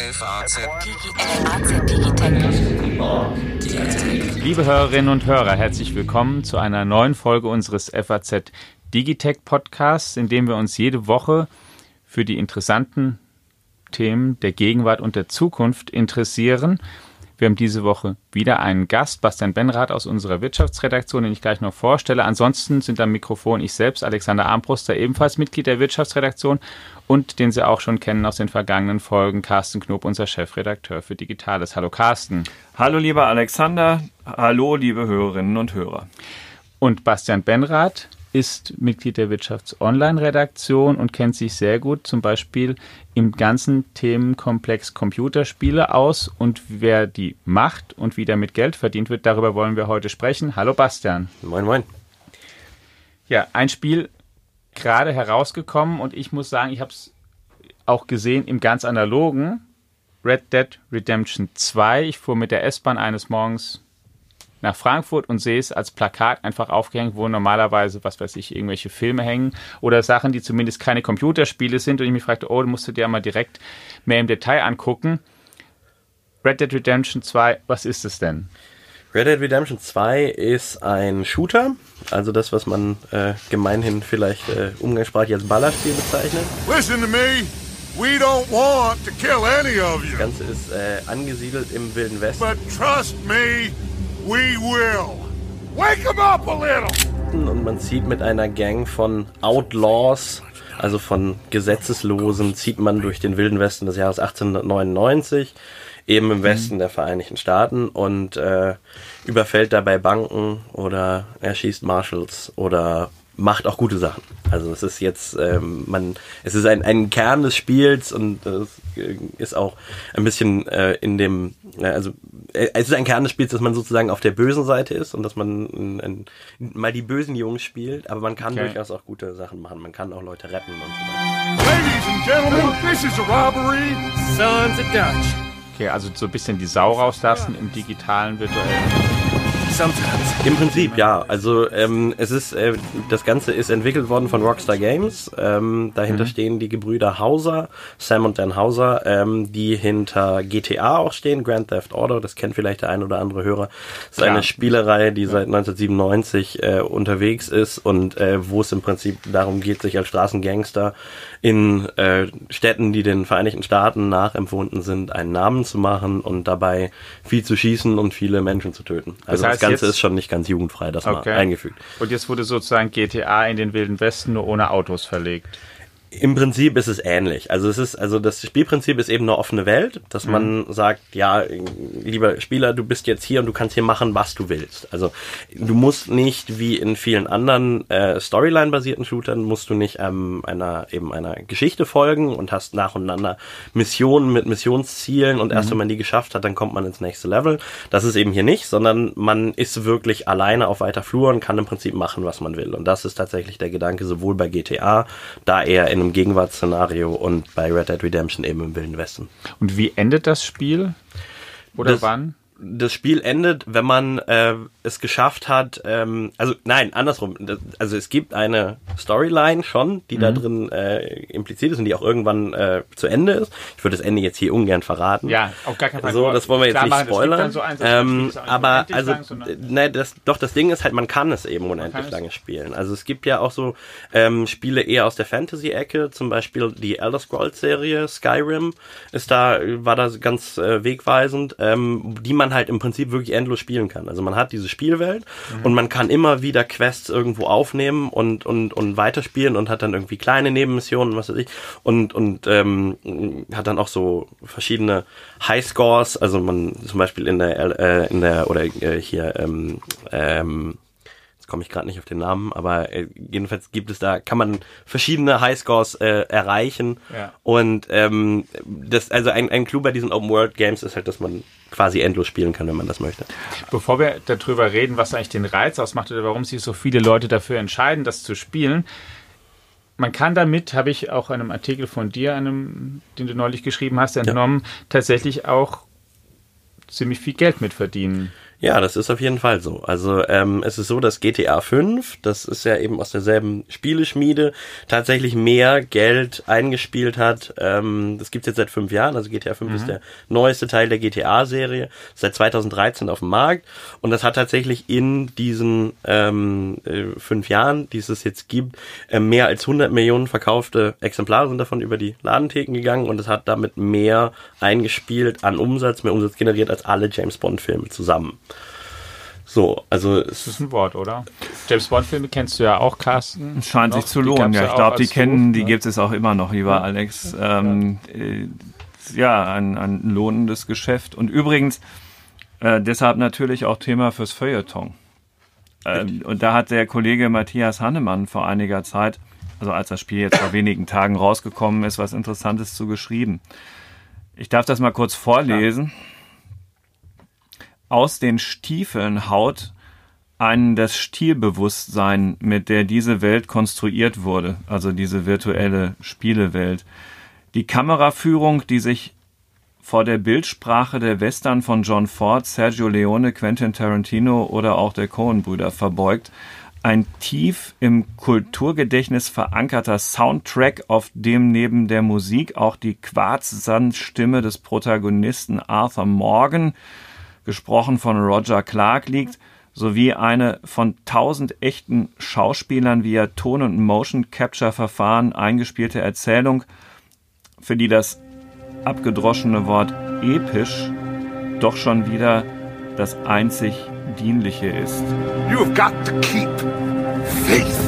FAZ Liebe Hörerinnen und Hörer, herzlich willkommen zu einer neuen Folge unseres FAZ Digitech Podcasts, in dem wir uns jede Woche für die interessanten Themen der Gegenwart und der Zukunft interessieren. Wir haben diese Woche wieder einen Gast, Bastian Benrath aus unserer Wirtschaftsredaktion, den ich gleich noch vorstelle. Ansonsten sind am Mikrofon ich selbst, Alexander Armbruster, ebenfalls Mitglied der Wirtschaftsredaktion und den Sie auch schon kennen aus den vergangenen Folgen, Carsten Knob, unser Chefredakteur für Digitales. Hallo Carsten. Hallo lieber Alexander, hallo liebe Hörerinnen und Hörer. Und Bastian Benrath ist Mitglied der Wirtschafts-Online-Redaktion und kennt sich sehr gut zum Beispiel im ganzen Themenkomplex Computerspiele aus und wer die macht und wie damit Geld verdient wird, darüber wollen wir heute sprechen. Hallo Bastian. Moin, moin. Ja, ein Spiel gerade herausgekommen und ich muss sagen, ich habe es auch gesehen im ganz analogen Red Dead Redemption 2. Ich fuhr mit der S-Bahn eines Morgens nach Frankfurt und sehe es als Plakat einfach aufgehängt, wo normalerweise, was weiß ich, irgendwelche Filme hängen oder Sachen, die zumindest keine Computerspiele sind. Und ich mich fragte, oh, du musst du dir mal direkt mehr im Detail angucken. Red Dead Redemption 2, was ist es denn? Red Dead Redemption 2 ist ein Shooter, also das, was man äh, gemeinhin vielleicht äh, umgangssprachlich als Ballerspiel bezeichnet. Listen to me. We don't want to kill any of you. Das Ganze ist äh, angesiedelt im Wilden Westen. But trust me, We will. Wake them up a little. Und man zieht mit einer Gang von Outlaws, also von Gesetzeslosen, zieht man durch den wilden Westen des Jahres 1899, eben im Westen mhm. der Vereinigten Staaten und äh, überfällt dabei Banken oder erschießt Marshals oder macht auch gute Sachen. Also es ist jetzt, ähm, man, es ist ein, ein Kern des Spiels und es ist auch ein bisschen äh, in dem, äh, also äh, es ist ein Kern des Spiels, dass man sozusagen auf der bösen Seite ist und dass man ein, ein, mal die bösen Jungs spielt, aber man kann okay. durchaus auch gute Sachen machen. Man kann auch Leute retten und so weiter. Ladies and Gentlemen, this is a robbery, sons of Dutch. Okay, also so ein bisschen die Sau rauslassen im digitalen virtuellen Im Prinzip, ja. Also ähm, es ist, äh, das Ganze ist entwickelt worden von Rockstar Games. Ähm, dahinter mhm. stehen die Gebrüder Hauser, Sam und Dan Hauser, ähm, die hinter GTA auch stehen, Grand Theft Auto, das kennt vielleicht der ein oder andere Hörer. Das ist ja. eine Spielerei, die ja. seit 1997 äh, unterwegs ist und äh, wo es im Prinzip darum geht, sich als Straßengangster in äh, Städten, die den Vereinigten Staaten nachempfunden sind, einen Namen zu machen und dabei viel zu schießen und viele Menschen zu töten. Also das, heißt, das Ganze ist schon nicht ganz jugendfrei, das okay. mal eingefügt. Und jetzt wurde sozusagen GTA in den Wilden Westen nur ohne Autos verlegt. Im Prinzip ist es ähnlich. Also es ist, also das Spielprinzip ist eben eine offene Welt, dass mhm. man sagt, ja, lieber Spieler, du bist jetzt hier und du kannst hier machen, was du willst. Also du musst nicht wie in vielen anderen äh, Storyline-basierten Shootern musst du nicht ähm, einer eben einer Geschichte folgen und hast nacheinander Missionen mit Missionszielen und mhm. erst wenn man die geschafft hat, dann kommt man ins nächste Level. Das ist eben hier nicht, sondern man ist wirklich alleine auf weiter Flur und kann im Prinzip machen, was man will. Und das ist tatsächlich der Gedanke sowohl bei GTA, da eher in in einem Gegenwartsszenario und bei Red Dead Redemption eben im Wilden Westen. Und wie endet das Spiel? Oder das, wann? Das Spiel endet, wenn man äh, es geschafft hat, ähm, also nein, andersrum. Das, also es gibt eine Storyline schon, die mhm. da drin äh, impliziert ist und die auch irgendwann äh, zu Ende ist. Ich würde das Ende jetzt hier ungern verraten. Ja, auf gar keinen Fall. So, das wollen wir jetzt nicht spoilern. So eins, ähm, aber also, ne, das, doch das Ding ist halt, man kann es eben unendlich lange spielen. Also es gibt ja auch so ähm, Spiele eher aus der Fantasy-Ecke, zum Beispiel die Elder Scrolls-Serie Skyrim ist da, war da ganz äh, wegweisend, ähm, die man man halt im Prinzip wirklich endlos spielen kann. Also man hat diese Spielwelt mhm. und man kann immer wieder Quests irgendwo aufnehmen und, und, und weiterspielen und hat dann irgendwie kleine Nebenmissionen, was weiß ich, und, und ähm, hat dann auch so verschiedene Highscores, also man zum Beispiel in der äh, in der oder äh, hier ähm, ähm, komme ich gerade nicht auf den Namen, aber äh, jedenfalls gibt es da, kann man verschiedene Highscores äh, erreichen. Ja. Und ähm, das, also ein, ein Clou bei diesen Open World Games ist halt, dass man quasi endlos spielen kann, wenn man das möchte. Bevor wir darüber reden, was eigentlich den Reiz ausmacht oder warum sich so viele Leute dafür entscheiden, das zu spielen, man kann damit, habe ich auch einem Artikel von dir, einem, den du neulich geschrieben hast, entnommen, ja. tatsächlich auch ziemlich viel Geld mit verdienen. Ja, das ist auf jeden Fall so. Also ähm, es ist so, dass GTA 5, das ist ja eben aus derselben Spieleschmiede, tatsächlich mehr Geld eingespielt hat. Ähm, das gibt's jetzt seit fünf Jahren. Also GTA 5 mhm. ist der neueste Teil der GTA-Serie, seit 2013 auf dem Markt. Und das hat tatsächlich in diesen ähm, äh, fünf Jahren, die es jetzt gibt, äh, mehr als 100 Millionen verkaufte Exemplare sind davon über die Ladentheken gegangen und es hat damit mehr eingespielt an Umsatz, mehr Umsatz generiert als alle James Bond-Filme zusammen. So, also das ist ein Wort, oder? James Bond Filme kennst du ja auch, Carsten. Scheint sich zu lohnen. Ja, ich glaube, die kennen, die ne? gibt es auch immer noch, lieber ja. Alex. Ähm, äh, ja, ein, ein lohnendes Geschäft. Und übrigens, äh, deshalb natürlich auch Thema fürs Feuilleton. Äh, und da hat der Kollege Matthias Hannemann vor einiger Zeit, also als das Spiel jetzt vor wenigen Tagen rausgekommen ist, was Interessantes zu geschrieben. Ich darf das mal kurz vorlesen. Ja aus den Stiefeln haut einen das Stilbewusstsein, mit der diese Welt konstruiert wurde, also diese virtuelle Spielewelt. Die Kameraführung, die sich vor der Bildsprache der Western von John Ford, Sergio Leone, Quentin Tarantino oder auch der Coen-Brüder verbeugt. Ein tief im Kulturgedächtnis verankerter Soundtrack, auf dem neben der Musik auch die Quarzsandstimme des Protagonisten Arthur Morgan gesprochen von Roger Clark liegt, sowie eine von tausend echten Schauspielern via Ton- und Motion-Capture-Verfahren eingespielte Erzählung, für die das abgedroschene Wort episch doch schon wieder das einzig Dienliche ist. You've got to keep faith.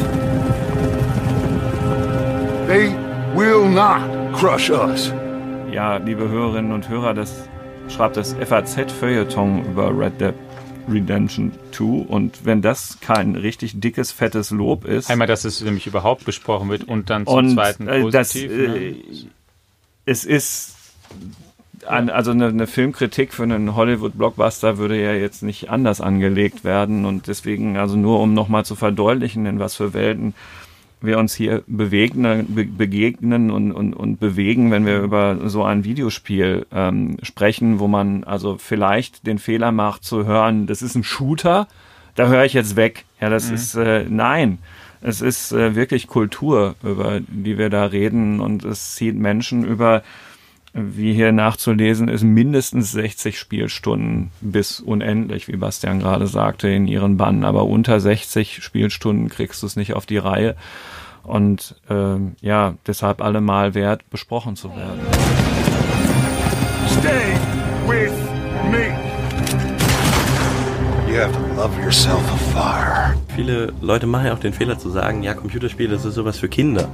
They will not crush us. Ja, liebe Hörerinnen und Hörer, das schreibt das FAZ-Feuilleton über Red Dead Redemption 2 und wenn das kein richtig dickes, fettes Lob ist. Einmal, dass es nämlich überhaupt besprochen wird und dann zum und, zweiten äh, positiv. Das, äh, Es ist ein, also eine, eine, Filmkritik für einen Hollywood-Blockbuster würde ja jetzt nicht anders angelegt werden und deswegen, also nur um nochmal zu verdeutlichen, in was für Welten wir uns hier bewegnen, be begegnen und, und, und bewegen, wenn wir über so ein Videospiel ähm, sprechen, wo man also vielleicht den Fehler macht zu hören, das ist ein Shooter, da höre ich jetzt weg. Ja, das mhm. ist äh, nein. Es ist äh, wirklich Kultur, über die wir da reden und es zieht Menschen über wie hier nachzulesen ist, mindestens 60 Spielstunden bis unendlich, wie Bastian gerade sagte, in ihren Bann. Aber unter 60 Spielstunden kriegst du es nicht auf die Reihe. Und ähm, ja, deshalb allemal wert, besprochen zu werden. Stay with me. You have to love yourself a fire viele Leute machen ja auch den Fehler zu sagen, ja, Computerspiele, das ist sowas für Kinder.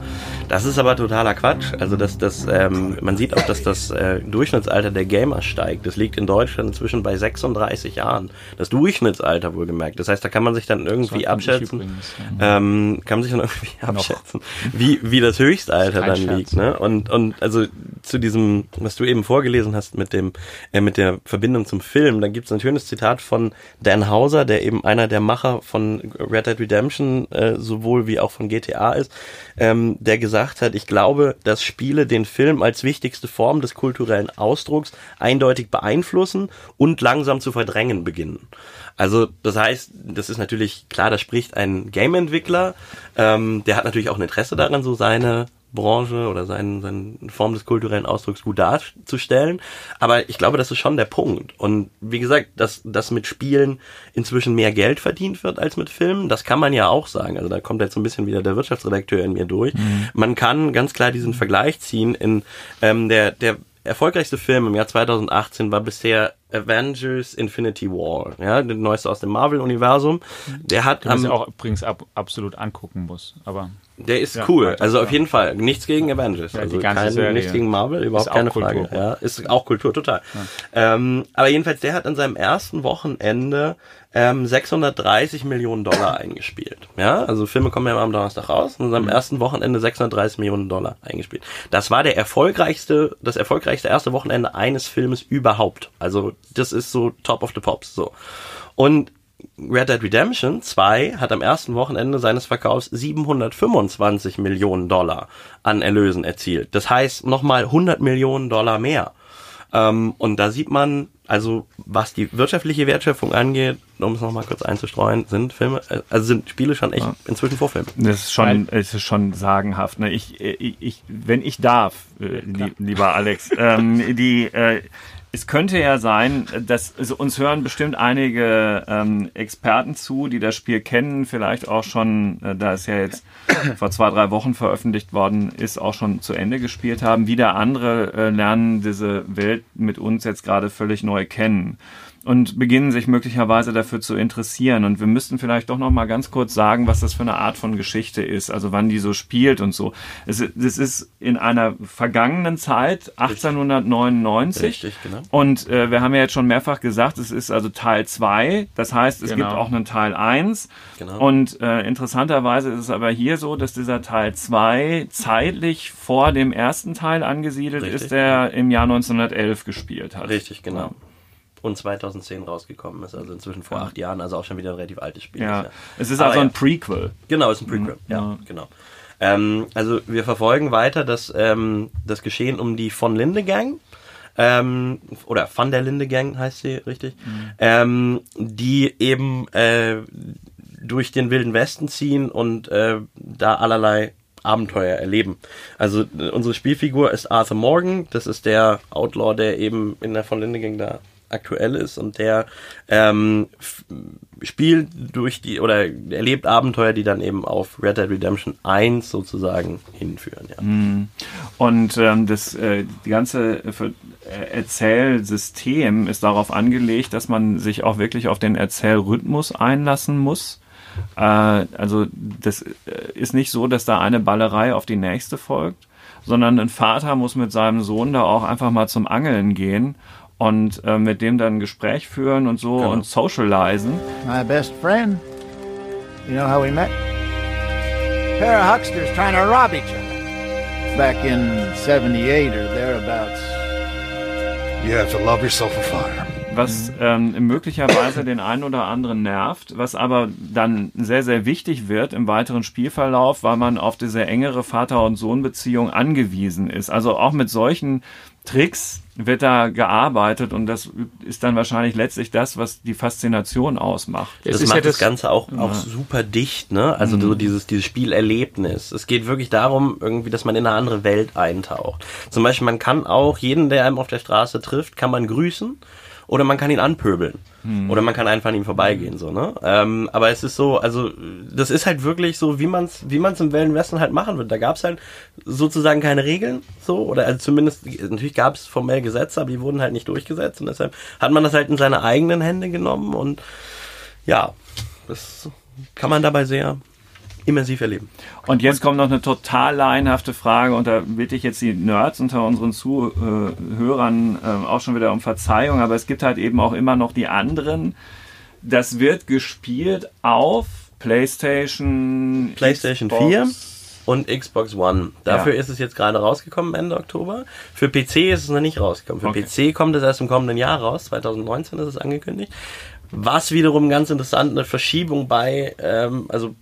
Das ist aber totaler Quatsch. Also das, das, ähm, man sieht auch, dass das äh, Durchschnittsalter der Gamer steigt. Das liegt in Deutschland inzwischen bei 36 Jahren. Das Durchschnittsalter wohlgemerkt. Das heißt, da kann man sich dann irgendwie abschätzen. Übrigens, ja. ähm, kann man sich dann irgendwie abschätzen, wie, wie das Höchstalter dann Scherz. liegt. Ne? Und, und also zu diesem, was du eben vorgelesen hast mit dem, äh, mit der Verbindung zum Film, da gibt es ein schönes Zitat von Dan Hauser, der eben einer der Macher von Red Dead Redemption äh, sowohl wie auch von GTA ist, ähm, der gesagt hat, ich glaube, dass Spiele den Film als wichtigste Form des kulturellen Ausdrucks eindeutig beeinflussen und langsam zu verdrängen beginnen. Also das heißt, das ist natürlich klar, da spricht ein Game-Entwickler, ähm, der hat natürlich auch ein Interesse daran, so seine Branche oder seine, seine Form des kulturellen Ausdrucks gut darzustellen. Aber ich glaube, das ist schon der Punkt. Und wie gesagt, dass, dass mit Spielen inzwischen mehr Geld verdient wird als mit Filmen, das kann man ja auch sagen. Also da kommt jetzt so ein bisschen wieder der Wirtschaftsredakteur in mir durch. Mhm. Man kann ganz klar diesen Vergleich ziehen in ähm, der, der erfolgreichste Film im Jahr 2018 war bisher Avengers Infinity War, ja, der neueste aus dem Marvel-Universum. Der hat Den am, auch übrigens ab, absolut angucken muss, aber der ist ja, cool. Also auf jeden Fall nichts gegen Avengers. Ja, also kein, nichts gegen Marvel, überhaupt keine Kultur. Frage. Ja, ist auch Kultur, total. Ja. Ähm, aber jedenfalls, der hat an seinem ersten Wochenende ähm, 630 Millionen Dollar eingespielt. Ja, also Filme kommen ja am Donnerstag raus. Und seinem mhm. ersten Wochenende 630 Millionen Dollar eingespielt. Das war der erfolgreichste, das erfolgreichste erste Wochenende eines Filmes überhaupt. Also das ist so Top of the Pops. So. Und Red Dead Redemption 2 hat am ersten Wochenende seines Verkaufs 725 Millionen Dollar an Erlösen erzielt. Das heißt nochmal 100 Millionen Dollar mehr. Ähm, und da sieht man, also was die wirtschaftliche Wertschöpfung angeht, um es nochmal kurz einzustreuen, sind Filme, äh, also sind Spiele schon echt ja. inzwischen Vorfilme. Das ist schon, es ist schon sagenhaft. Ne? Ich, ich, ich, wenn ich darf, äh, lieber Alex, ähm, die äh, es könnte ja sein, dass also uns hören bestimmt einige ähm, Experten zu, die das Spiel kennen, vielleicht auch schon, äh, da es ja jetzt vor zwei, drei Wochen veröffentlicht worden ist, auch schon zu Ende gespielt haben. Wieder andere äh, lernen diese Welt mit uns jetzt gerade völlig neu kennen und beginnen sich möglicherweise dafür zu interessieren. Und wir müssten vielleicht doch noch mal ganz kurz sagen, was das für eine Art von Geschichte ist, also wann die so spielt und so. Es, es ist in einer vergangenen Zeit, 1899. Richtig, genau. Und äh, wir haben ja jetzt schon mehrfach gesagt, es ist also Teil 2. Das heißt, es genau. gibt auch einen Teil 1. Genau. Und äh, interessanterweise ist es aber hier so, dass dieser Teil 2 zeitlich vor dem ersten Teil angesiedelt Richtig. ist, der im Jahr 1911 gespielt hat. Richtig, genau und 2010 rausgekommen ist, also inzwischen vor acht Jahren, also auch schon wieder ein relativ altes Spiel. Ja, ist, ja. es ist also ein Prequel. Genau, es ist ein Prequel, mhm. ja, genau. Ähm, also wir verfolgen weiter das, ähm, das Geschehen um die von Linde Gang. Ähm, oder Van der Linde Gang heißt sie richtig, mhm. ähm, die eben äh, durch den Wilden Westen ziehen und äh, da allerlei Abenteuer erleben. Also unsere Spielfigur ist Arthur Morgan, das ist der Outlaw, der eben in der von Linde Gang da aktuell ist und der ähm, spielt durch die oder erlebt Abenteuer, die dann eben auf Red Dead Redemption 1 sozusagen hinführen. Ja. Mhm. Und ähm, das äh, die ganze äh, Erzählsystem ist darauf angelegt, dass man sich auch wirklich auf den Erzählrhythmus einlassen muss. Äh, also das äh, ist nicht so, dass da eine Ballerei auf die nächste folgt, sondern ein Vater muss mit seinem Sohn da auch einfach mal zum Angeln gehen und äh, mit dem dann ein Gespräch führen und so genau. und socialisen. My best friend. You know how we met? A pair of hucksters trying to rob each other. Back in 78 or thereabouts. You have to love yourself a fire. Was ähm, möglicherweise den einen oder anderen nervt, was aber dann sehr, sehr wichtig wird im weiteren Spielverlauf, weil man auf diese engere Vater- und Sohn-Beziehung angewiesen ist. Also auch mit solchen Tricks wird da gearbeitet und das ist dann wahrscheinlich letztlich das, was die Faszination ausmacht. Das, das macht ja das, das, Ganze auch, auch super dicht, ne? Also mhm. so dieses, dieses Spielerlebnis. Es geht wirklich darum, irgendwie, dass man in eine andere Welt eintaucht. Zum Beispiel, man kann auch jeden, der einem auf der Straße trifft, kann man grüßen oder man kann ihn anpöbeln. Hm. Oder man kann einfach an ihm vorbeigehen, so, ne? Ähm, aber es ist so, also, das ist halt wirklich so, wie man's, wie man's im Wilden Westen halt machen wird. Da gab's halt sozusagen keine Regeln, so, oder also zumindest, natürlich gab's formell Gesetze, aber die wurden halt nicht durchgesetzt und deshalb hat man das halt in seine eigenen Hände genommen und ja, das kann man dabei sehr immersiv erleben. Und jetzt kommt noch eine total laienhafte Frage und da bitte ich jetzt die Nerds unter unseren Zuhörern äh, auch schon wieder um Verzeihung, aber es gibt halt eben auch immer noch die anderen. Das wird gespielt auf PlayStation, PlayStation Xbox. 4 und Xbox One. Dafür ja. ist es jetzt gerade rausgekommen Ende Oktober. Für PC ist es noch nicht rausgekommen. Für okay. PC kommt es erst im kommenden Jahr raus. 2019 ist es angekündigt. Was wiederum ganz interessant eine Verschiebung bei, ähm, also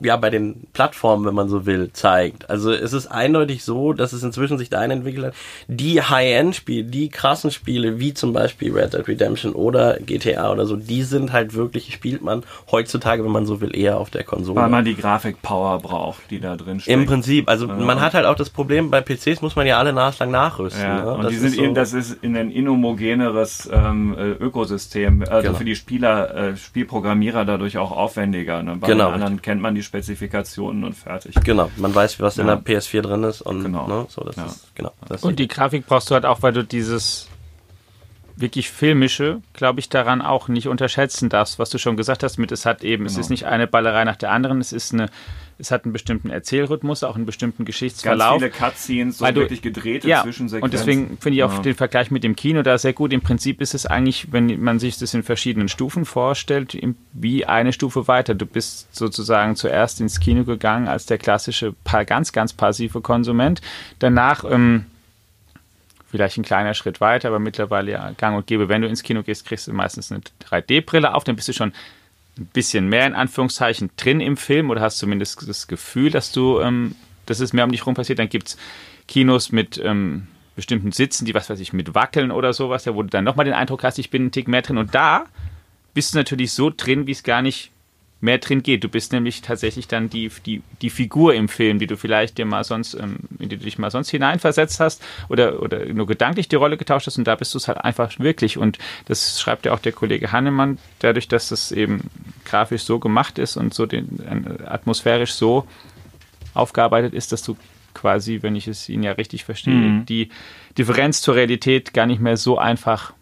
ja bei den Plattformen, wenn man so will, zeigt. Also es ist eindeutig so, dass es inzwischen sich dahin entwickelt hat, die High-End-Spiele, die krassen Spiele, wie zum Beispiel Red Dead Redemption oder GTA oder so, die sind halt wirklich, spielt man heutzutage, wenn man so will, eher auf der Konsole. Weil man die Grafik-Power braucht, die da drin steht. Im Prinzip, also ja. man hat halt auch das Problem, bei PCs muss man ja alle naslang nachrüsten. Ja, ne? Und die sind so eben, das ist in ein inhomogeneres ähm, äh, Ökosystem, also genau. für die Spieler, äh, Spielprogrammierer dadurch auch aufwendiger. Ne? Bei genau. anderen kennt man die Spezifikationen und fertig. Genau, man weiß, was ja. in der PS4 drin ist und genau. Ne, so, das ja. ist, genau. Das und die Grafik brauchst du halt auch, weil du dieses wirklich filmische, glaube ich, daran auch nicht unterschätzen darfst, was du schon gesagt hast, mit es hat eben, genau. es ist nicht eine Ballerei nach der anderen, es ist eine es hat einen bestimmten Erzählrhythmus, auch einen bestimmten Geschichtsverlauf. Ganz viele Cutscenes, so du, wirklich gedrehte ja, Zwischensequenzen. Und deswegen finde ich auch ja. den Vergleich mit dem Kino da sehr gut. Im Prinzip ist es eigentlich, wenn man sich das in verschiedenen Stufen vorstellt, wie eine Stufe weiter. Du bist sozusagen zuerst ins Kino gegangen als der klassische, ganz, ganz passive Konsument. Danach ähm, vielleicht ein kleiner Schritt weiter, aber mittlerweile ja gang und gäbe. Wenn du ins Kino gehst, kriegst du meistens eine 3D-Brille auf, dann bist du schon ein bisschen mehr in Anführungszeichen drin im Film oder hast zumindest das Gefühl, dass du, ähm, dass es mehr um dich rum passiert. Dann gibt es Kinos mit ähm, bestimmten Sitzen, die was weiß ich, mit wackeln oder sowas, ja, wo du dann nochmal den Eindruck hast, ich bin einen Tick mehr drin. Und da bist du natürlich so drin, wie es gar nicht mehr drin geht. Du bist nämlich tatsächlich dann die, die, die Figur im Film, die du vielleicht dir mal sonst, ähm, in die du dich mal sonst hineinversetzt hast oder, oder nur gedanklich die Rolle getauscht hast und da bist du es halt einfach wirklich. Und das schreibt ja auch der Kollege Hannemann, dadurch, dass das eben grafisch so gemacht ist und so den, äh, atmosphärisch so aufgearbeitet ist, dass du quasi, wenn ich es Ihnen ja richtig verstehe, mhm. die Differenz zur Realität gar nicht mehr so einfach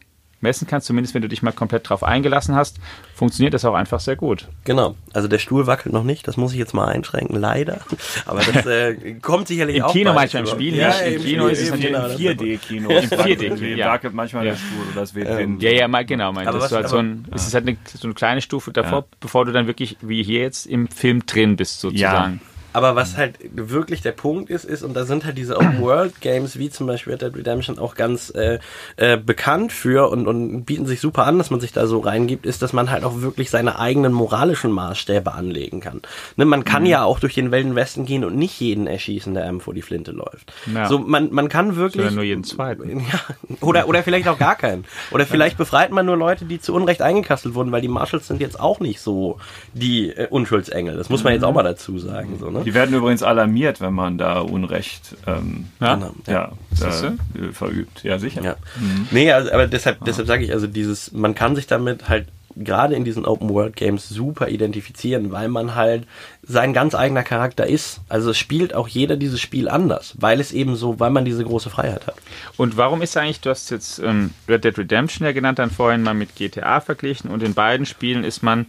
messen kannst, zumindest wenn du dich mal komplett drauf eingelassen hast, funktioniert das auch einfach sehr gut. Genau. Also der Stuhl wackelt noch nicht, das muss ich jetzt mal einschränken, leider. Aber das äh, kommt sicherlich Im auch. Im Kino manchmal im Spiel ja, nicht. Im Kino ist es natürlich im 4D-Kino. Im 4D-Kino. Ja. wackelt manchmal der Stuhl oder das weht ähm, Ja, ja, mal, genau. Mein, das halt so ein, ja. es ist halt eine, so eine kleine Stufe davor, ja. bevor du dann wirklich, wie hier jetzt, im Film drin bist, sozusagen. Ja. Aber was halt wirklich der Punkt ist, ist, und da sind halt diese Open-World-Games wie zum Beispiel Red Dead Redemption auch ganz äh, äh, bekannt für und, und bieten sich super an, dass man sich da so reingibt, ist, dass man halt auch wirklich seine eigenen moralischen Maßstäbe anlegen kann. Ne, man kann mhm. ja auch durch den Wilden Westen gehen und nicht jeden erschießen, der einem vor die Flinte läuft. Ja. So, man, man kann wirklich. Oder nur jeden zweiten. Ja, oder, oder vielleicht auch gar keinen. Oder vielleicht befreit man nur Leute, die zu Unrecht eingekastelt wurden, weil die Marshals sind jetzt auch nicht so die äh, Unschuldsengel. Das muss man jetzt auch mal dazu sagen. So, ne? Die werden übrigens alarmiert, wenn man da Unrecht ähm, ja? Genau, ja. ja äh, verübt. Ja, sicher. Ja. Mhm. Nee, also, aber deshalb, deshalb sage ich, also dieses, man kann sich damit halt gerade in diesen Open World Games super identifizieren, weil man halt sein ganz eigener Charakter ist. Also es spielt auch jeder dieses Spiel anders, weil es eben so, weil man diese große Freiheit hat. Und warum ist eigentlich, du hast jetzt ähm, Red Dead Redemption ja genannt, dann vorhin mal mit GTA verglichen und in beiden Spielen ist man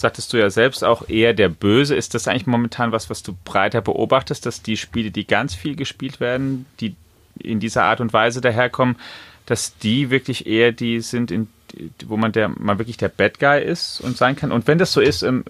sagtest du ja selbst auch eher der Böse. Ist das eigentlich momentan was, was du breiter beobachtest, dass die Spiele, die ganz viel gespielt werden, die in dieser Art und Weise daherkommen, dass die wirklich eher die sind, in wo man der mal wirklich der Bad Guy ist und sein kann. Und wenn das so ist, ähm,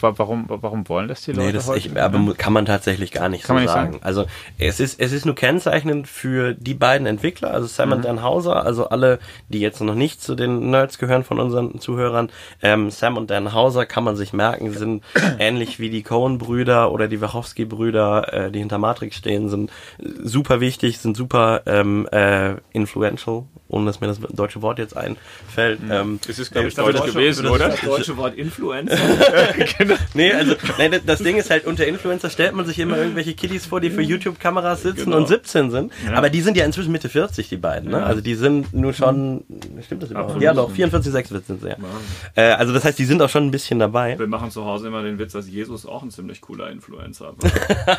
warum, warum wollen das die Leute nee, das heute? Ich, aber kann man tatsächlich gar nicht kann so nicht sagen. sagen. Also es ist, es ist nur kennzeichnend für die beiden Entwickler, also Sam mhm. und Dan Hauser, also alle, die jetzt noch nicht zu den Nerds gehören von unseren Zuhörern. Ähm, Sam und Dan Hauser kann man sich merken, sind ähnlich wie die Cohen-Brüder oder die Wachowski-Brüder, äh, die hinter Matrix stehen, sind super wichtig, sind super ähm, äh, influential, ohne dass mir das deutsche Wort jetzt einfällt. Mhm. Ähm, das ist, glaube ich, Deutsch Deutsche, gewesen, oder? Das deutsche Wort Influencer. genau. Nee, also nee, das Ding ist halt, unter Influencer stellt man sich immer irgendwelche Kiddies vor, die für YouTube-Kameras sitzen genau. und 17 sind. Ja. Aber die sind ja inzwischen Mitte 40, die beiden. Ne? Ja. Also die sind nur schon, stimmt das überhaupt? Absolut. Ja doch, 44, 46 sind sie ja. Äh, also das heißt, die sind auch schon ein bisschen dabei. Wir machen zu Hause immer den Witz, dass Jesus auch ein ziemlich cooler Influencer war.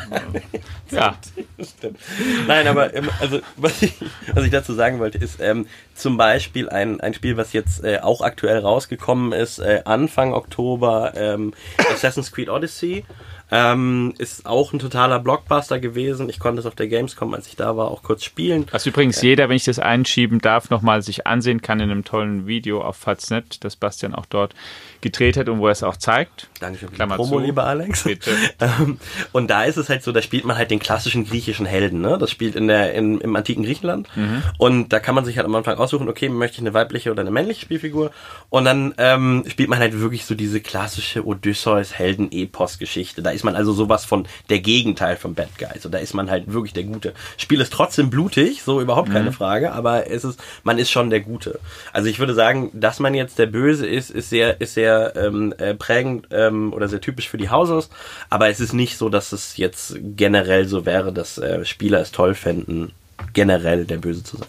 ja. Stimmt. Nein, aber ähm, also was ich, was ich dazu sagen wollte, ist, ähm, zum Beispiel ein, ein Spiel, was jetzt äh, auch aktuell rausgekommen ist, äh, Anfang Oktober, ähm, Assassin's Creed Odyssey. Ähm, ist auch ein totaler Blockbuster gewesen. Ich konnte es auf der Gamescom, als ich da war, auch kurz spielen. Was übrigens jeder, wenn ich das einschieben darf, nochmal sich ansehen kann in einem tollen Video auf Faznet, das Bastian auch dort gedreht hat und wo er es auch zeigt. Dankeschön für Klammer Promo, zu. lieber Alex. Bitte. Ähm, und da ist es halt so, da spielt man halt den klassischen griechischen Helden. Ne? Das spielt in der, in, im antiken Griechenland. Mhm. Und da kann man sich halt am Anfang aussuchen, okay, möchte ich eine weibliche oder eine männliche Spielfigur. Und dann ähm, spielt man halt wirklich so diese klassische Odysseus-Helden-Epos-Geschichte. Da ist man also sowas von der Gegenteil vom Bad Guy. So, da ist man halt wirklich der Gute. Spiel ist trotzdem blutig, so überhaupt keine mhm. Frage, aber es ist, man ist schon der Gute. Also ich würde sagen, dass man jetzt der Böse ist, ist sehr, ist sehr ähm, äh, prägend ähm, oder sehr typisch für die Hauses. Aber es ist nicht so, dass es jetzt generell so wäre, dass äh, Spieler es toll fänden, generell der Böse zu sein.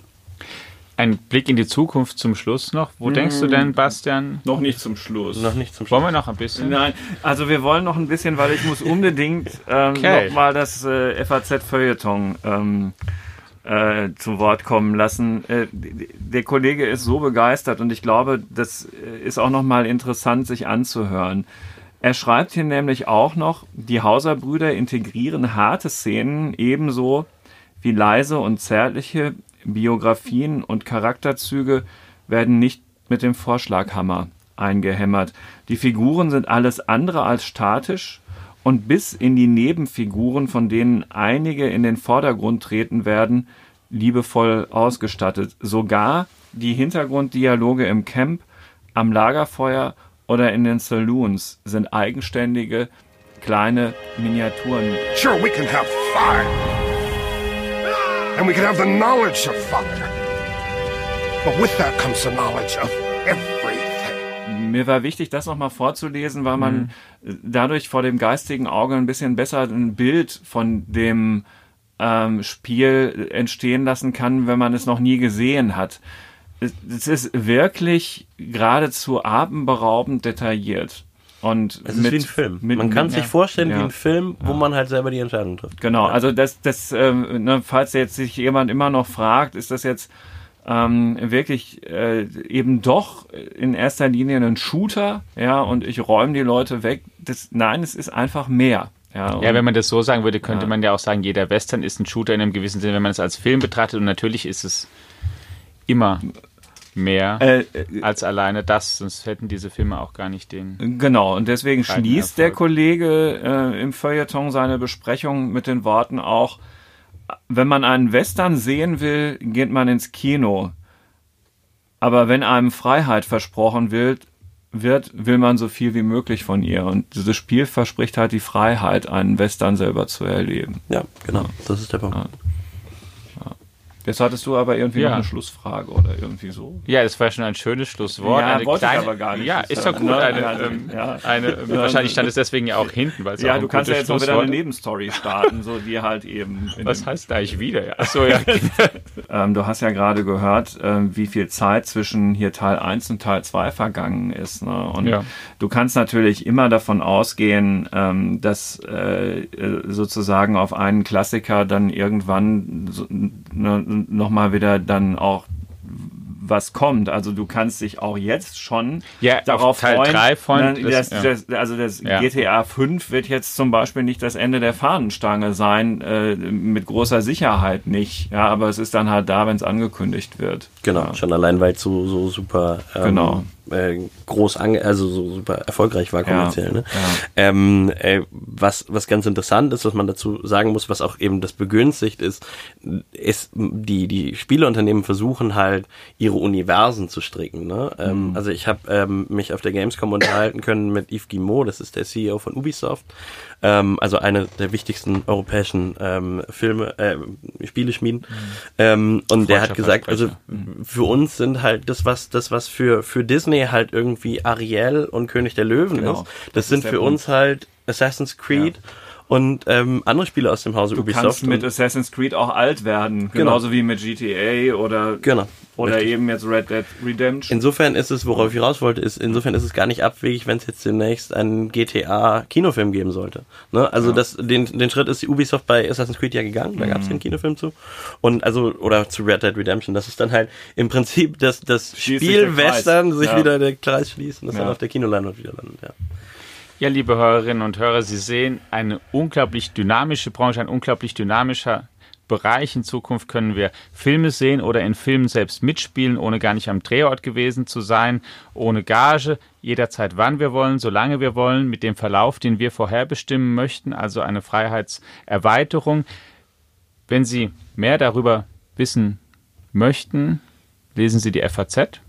Ein Blick in die Zukunft zum Schluss noch. Wo hm. denkst du denn, Bastian? Noch nicht zum Schluss. Noch nicht zum Schluss. Wollen wir noch ein bisschen? Nein, also wir wollen noch ein bisschen, weil ich muss unbedingt ähm, okay. nochmal das äh, FAZ-Feuilleton ähm, äh, zu Wort kommen lassen. Äh, der Kollege ist so begeistert und ich glaube, das ist auch nochmal interessant, sich anzuhören. Er schreibt hier nämlich auch noch, die Hauserbrüder integrieren harte Szenen ebenso wie leise und zärtliche Biografien und Charakterzüge werden nicht mit dem Vorschlaghammer eingehämmert. Die Figuren sind alles andere als statisch und bis in die Nebenfiguren, von denen einige in den Vordergrund treten werden, liebevoll ausgestattet. Sogar die Hintergrunddialoge im Camp, am Lagerfeuer oder in den Saloons sind eigenständige kleine Miniaturen. Sure, we can have fun. And we can have the knowledge of fire. But with that comes the knowledge of everything. Mir war wichtig, das nochmal vorzulesen, weil man mhm. dadurch vor dem geistigen Auge ein bisschen besser ein Bild von dem ähm, Spiel entstehen lassen kann, wenn man es noch nie gesehen hat. Es ist wirklich geradezu atemberaubend detailliert. Und es ist mit, wie ein Film. Mit, man kann ja, sich vorstellen ja, wie ein Film, wo ja. man halt selber die Entscheidung trifft. Genau, also das, das ähm, ne, falls jetzt sich jemand immer noch fragt, ist das jetzt ähm, wirklich äh, eben doch in erster Linie ein Shooter, ja, und ich räume die Leute weg. Das, nein, es ist einfach mehr. Ja, ja, wenn man das so sagen würde, könnte ja. man ja auch sagen, jeder Western ist ein Shooter in einem gewissen Sinne, wenn man es als Film betrachtet. Und natürlich ist es immer mehr äh, äh, als alleine das, sonst hätten diese Filme auch gar nicht den. Genau, und deswegen schließt Erfolg. der Kollege äh, im Feuilleton seine Besprechung mit den Worten auch, wenn man einen Western sehen will, geht man ins Kino. Aber wenn einem Freiheit versprochen wird, wird, will man so viel wie möglich von ihr. Und dieses Spiel verspricht halt die Freiheit, einen Western selber zu erleben. Ja, genau. Das ist der Punkt. Ja. Jetzt hattest du aber irgendwie ja. noch eine Schlussfrage oder irgendwie so. Ja, das war schon ein schönes Schlusswort. Ja, eine wollte kleine, ich aber gar nicht. Ja, ist doch gut. Eine, also, ähm, ja. eine, wahrscheinlich stand es deswegen ja auch hinten, weil es Ja, du kannst ja jetzt auch wieder eine Nebenstory starten, so die halt eben. Was heißt da ich wieder? Ja. Achso, ja. ähm, du hast ja gerade gehört, ähm, wie viel Zeit zwischen hier Teil 1 und Teil 2 vergangen ist. Ne? Und ja. du kannst natürlich immer davon ausgehen, ähm, dass äh, sozusagen auf einen Klassiker dann irgendwann so, ne, nochmal wieder dann auch was kommt. Also du kannst dich auch jetzt schon ja, darauf Teil freuen. 3 von, das, das, das, also das ja. GTA 5 wird jetzt zum Beispiel nicht das Ende der Fahnenstange sein, äh, mit großer Sicherheit nicht. Ja, aber es ist dann halt da, wenn es angekündigt wird. Genau, ja. schon allein, weil es so, so super ähm, genau äh, groß ange also so super erfolgreich war kommerziell. Ja, ne? Ja. Ähm, äh, was was ganz interessant ist, was man dazu sagen muss, was auch eben das begünstigt ist, ist die die Spieleunternehmen versuchen halt ihre Universen zu stricken. Ne? Ähm, mhm. Also ich habe ähm, mich auf der Gamescom unterhalten können mit Yves Guillemot, das ist der CEO von Ubisoft, ähm, also eine der wichtigsten europäischen ähm, Filme, äh, Spieleschmieden. Mhm. Ähm, und der hat gesagt, also mhm. für uns sind halt das was das was für für Disney halt irgendwie Ariel und König der Löwen genau. ist. Das, das sind ist für Punkt. uns halt Assassin's Creed. Ja und ähm, andere Spiele aus dem Hause du Ubisoft. Du kannst mit Assassin's Creed auch alt werden, genau. genauso wie mit GTA oder genau. Oder Richtig. eben jetzt Red Dead Redemption. Insofern ist es, worauf ich raus wollte, ist, insofern ist es gar nicht abwegig, wenn es jetzt demnächst einen GTA-Kinofilm geben sollte. Ne? Also ja. das, den, den Schritt ist die Ubisoft bei Assassin's Creed ja gegangen, da mhm. gab es den Kinofilm zu. Und also, oder zu Red Dead Redemption, das ist dann halt im Prinzip das, das Spiel Western sich ja. wieder der Kreis schließt und das ja. dann auf der Kinoleinwand wieder landet, ja. Ja, liebe Hörerinnen und Hörer, Sie sehen eine unglaublich dynamische Branche, ein unglaublich dynamischer Bereich. In Zukunft können wir Filme sehen oder in Filmen selbst mitspielen, ohne gar nicht am Drehort gewesen zu sein, ohne Gage, jederzeit wann wir wollen, solange wir wollen, mit dem Verlauf, den wir vorherbestimmen möchten, also eine Freiheitserweiterung. Wenn Sie mehr darüber wissen möchten, lesen Sie die FAZ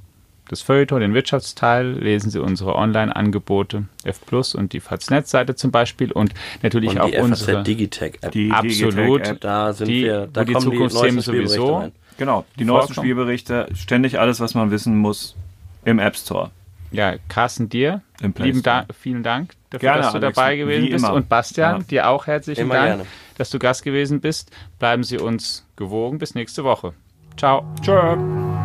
das Feuilleton, den Wirtschaftsteil, lesen Sie unsere Online-Angebote F Plus und die FAZ-Seite zum Beispiel und natürlich und auch die unsere Digitech-App. Die absolut, Digitech da sind die, wir, da die Zukunftsthemen sowieso. Rein. Genau, die neuesten Spielberichte, ständig alles, was man wissen muss im App Store. Ja, Carsten, dir lieben da vielen Dank dafür, gerne, dass du Alex, dabei gewesen bist. Und Bastian, ja. dir auch herzlichen immer Dank, gerne. dass du Gast gewesen bist. Bleiben Sie uns gewogen. Bis nächste Woche. Ciao. Ciao.